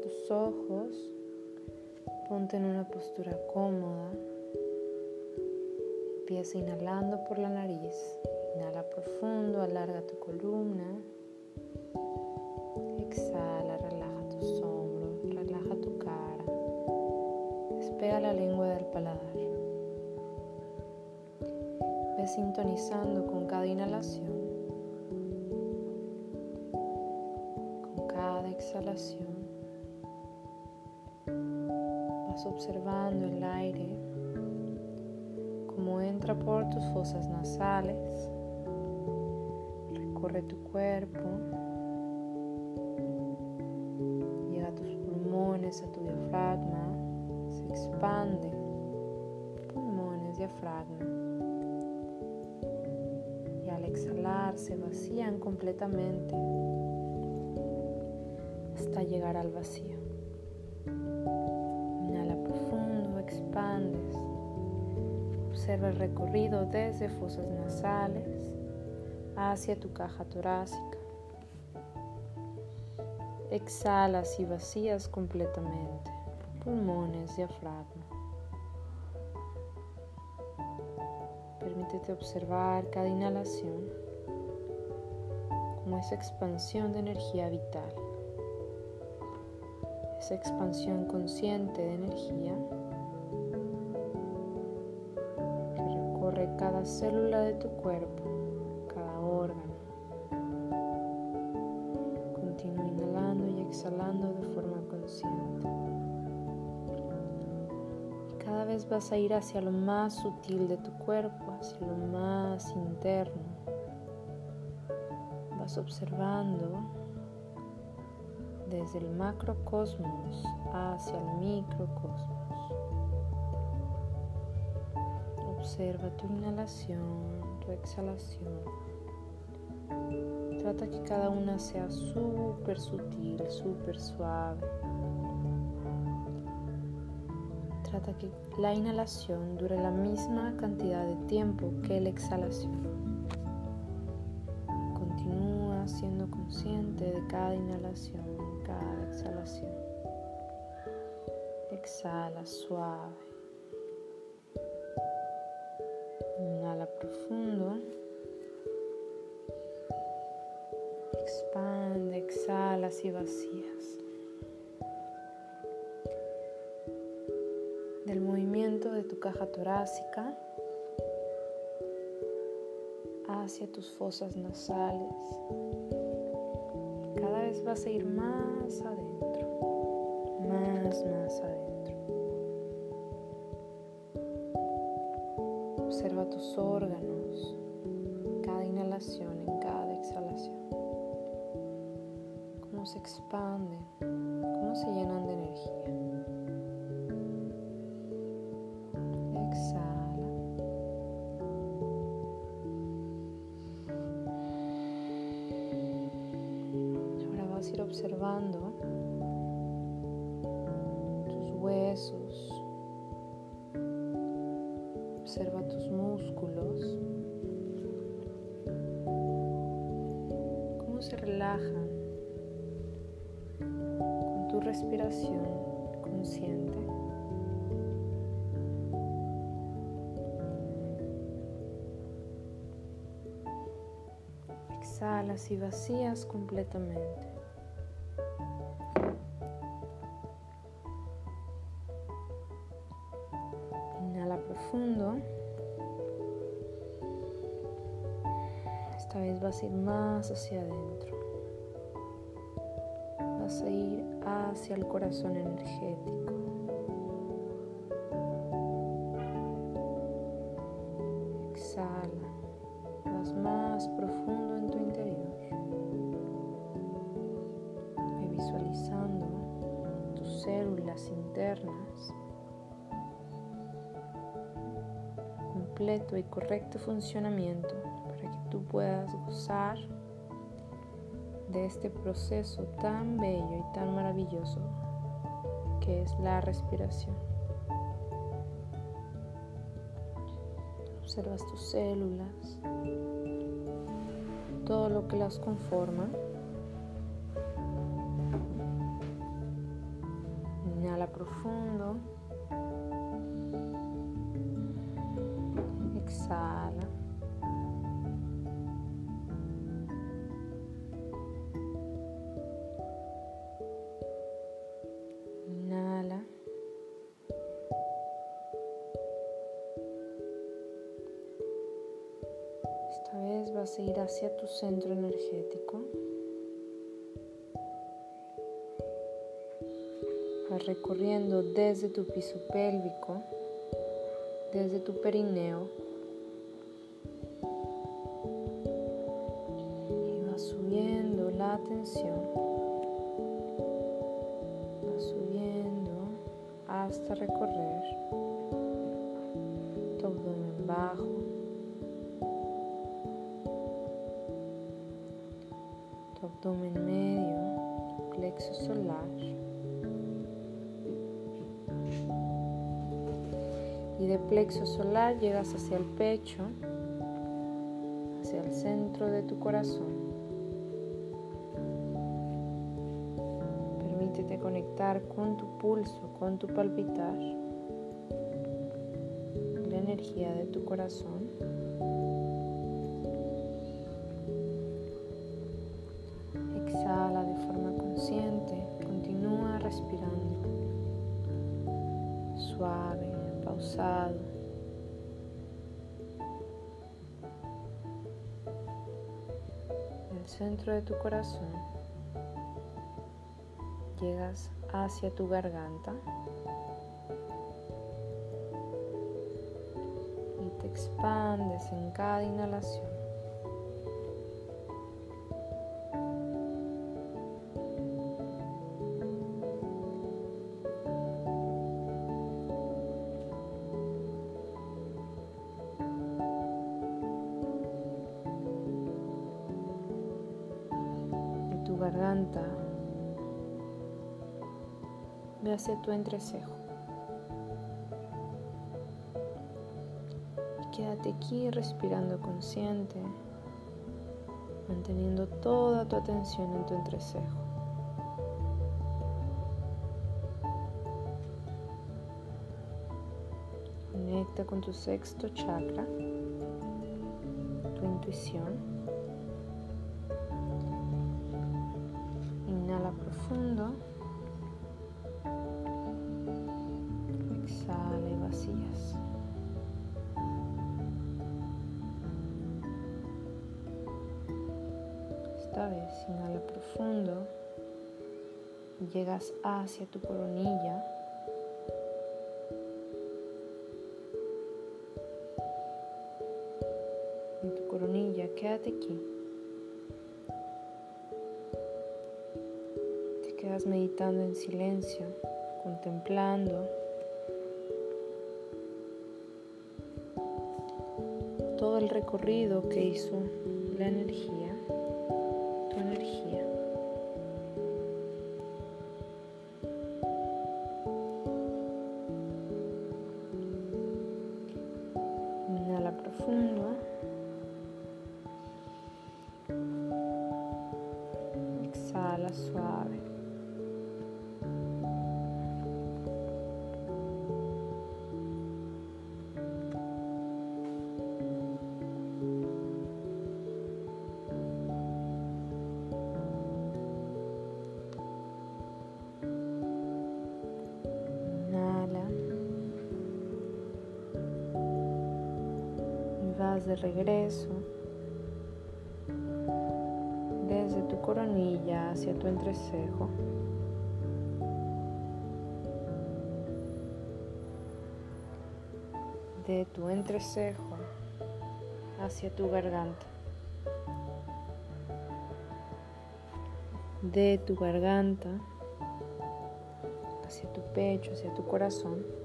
tus ojos, ponte en una postura cómoda. Empieza inhalando por la nariz. Inhala profundo, alarga tu columna. Exhala, relaja tus hombros, relaja tu cara. Despega la lengua del paladar. Ve sintonizando con cada inhalación exhalación observando el aire como entra por tus fosas nasales, recorre tu cuerpo, llega a tus pulmones, a tu diafragma, se expande, pulmones, diafragma. Y al exhalar se vacían completamente hasta llegar al vacío. Expandes. Observa el recorrido desde fosas nasales hacia tu caja torácica. Exhalas y vacías completamente pulmones, diafragma. Permítete observar cada inhalación como esa expansión de energía vital esa expansión consciente de energía cada célula de tu cuerpo, cada órgano. Continúa inhalando y exhalando de forma consciente. Y cada vez vas a ir hacia lo más sutil de tu cuerpo, hacia lo más interno. Vas observando desde el macrocosmos hacia el microcosmos. Observa tu inhalación, tu exhalación. Trata que cada una sea súper sutil, súper suave. Trata que la inhalación dure la misma cantidad de tiempo que la exhalación. Continúa siendo consciente de cada inhalación exhalación. Exhala suave. Profundo. Expande, exhalas y vacías. Del movimiento de tu caja torácica hacia tus fosas nasales vas a ir más adentro, más, más adentro. Observa tus órganos, cada inhalación, en cada exhalación. Cómo se expanden, cómo se llenan de energía. observando tus huesos, observa tus se relajan con tu respiración consciente. Exhalas y vacías completamente. Esta vez vas a ir más hacia adentro. Vas a ir hacia el corazón energético. Exhala. Vas más profundo en tu interior. Ve visualizando tus células internas completo y correcto funcionamiento puedas gozar de este proceso tan bello y tan maravilloso que es la respiración. Observas tus células, todo lo que las conforma. profundo. Vas ir hacia tu centro energético. recorriendo desde tu piso pélvico, desde tu perineo. Y va subiendo la atención. Abdomen medio, plexo solar. y de plexo solar llegas hacia el pecho, hacia el centro de tu corazón. Permítete conectar con tu pulso, con tu palpitar, la energía de tu corazón. El centro de tu corazón llegas hacia tu garganta y te expandes en cada inhalación. Garganta, ve hacia tu entrecejo. quédate aquí respirando consciente, manteniendo toda tu atención en tu entrecejo. Conecta con tu sexto chakra, tu intuición. Profundo. Exhala y vacías. Esta vez inhala profundo llegas hacia tu coronilla. En tu coronilla, quédate aquí. Meditando en silencio, contemplando todo el recorrido que hizo la energía, tu energía. Inhala profundo. Exhala suave. De regreso desde tu coronilla hacia tu entrecejo. De tu entrecejo hacia tu garganta. De tu garganta hacia tu pecho, hacia tu corazón.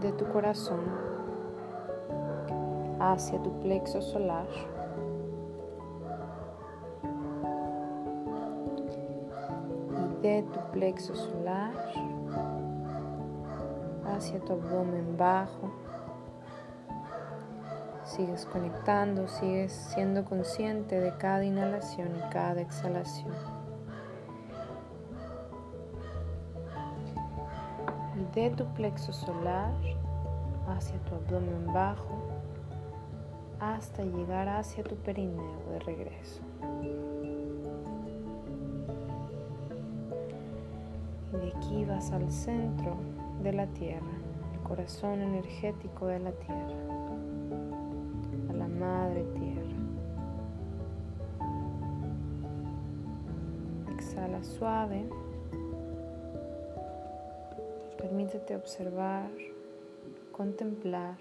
De tu corazón hacia tu plexo solar. Y de tu plexo solar hacia tu abdomen bajo, Sigues conectando, sigues siendo consciente de cada inhalación y cada exhalación. De tu plexo solar hacia tu abdomen bajo hasta llegar hacia tu perineo de regreso. Y de aquí vas al centro de la tierra, el corazón energético de la tierra, a la madre tierra. Exhala suave. Permítete observar, contemplar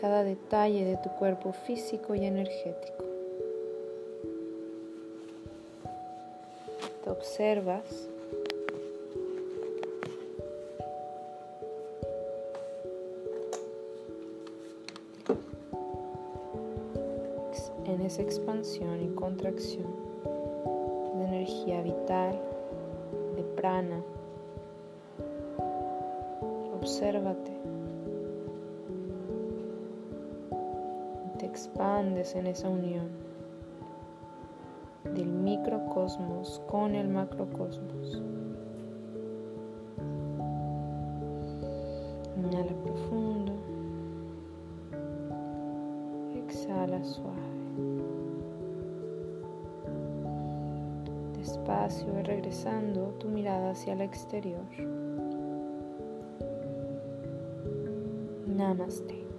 cada detalle de tu cuerpo físico y energético. Te observas en esa expansión y contracción energía de prana. Obsérvate. expandes en esa unión del microcosmos con el macrocosmos. Inhala profundo. Exhala suave. Y regresando tu mirada hacia el exterior. Namaste.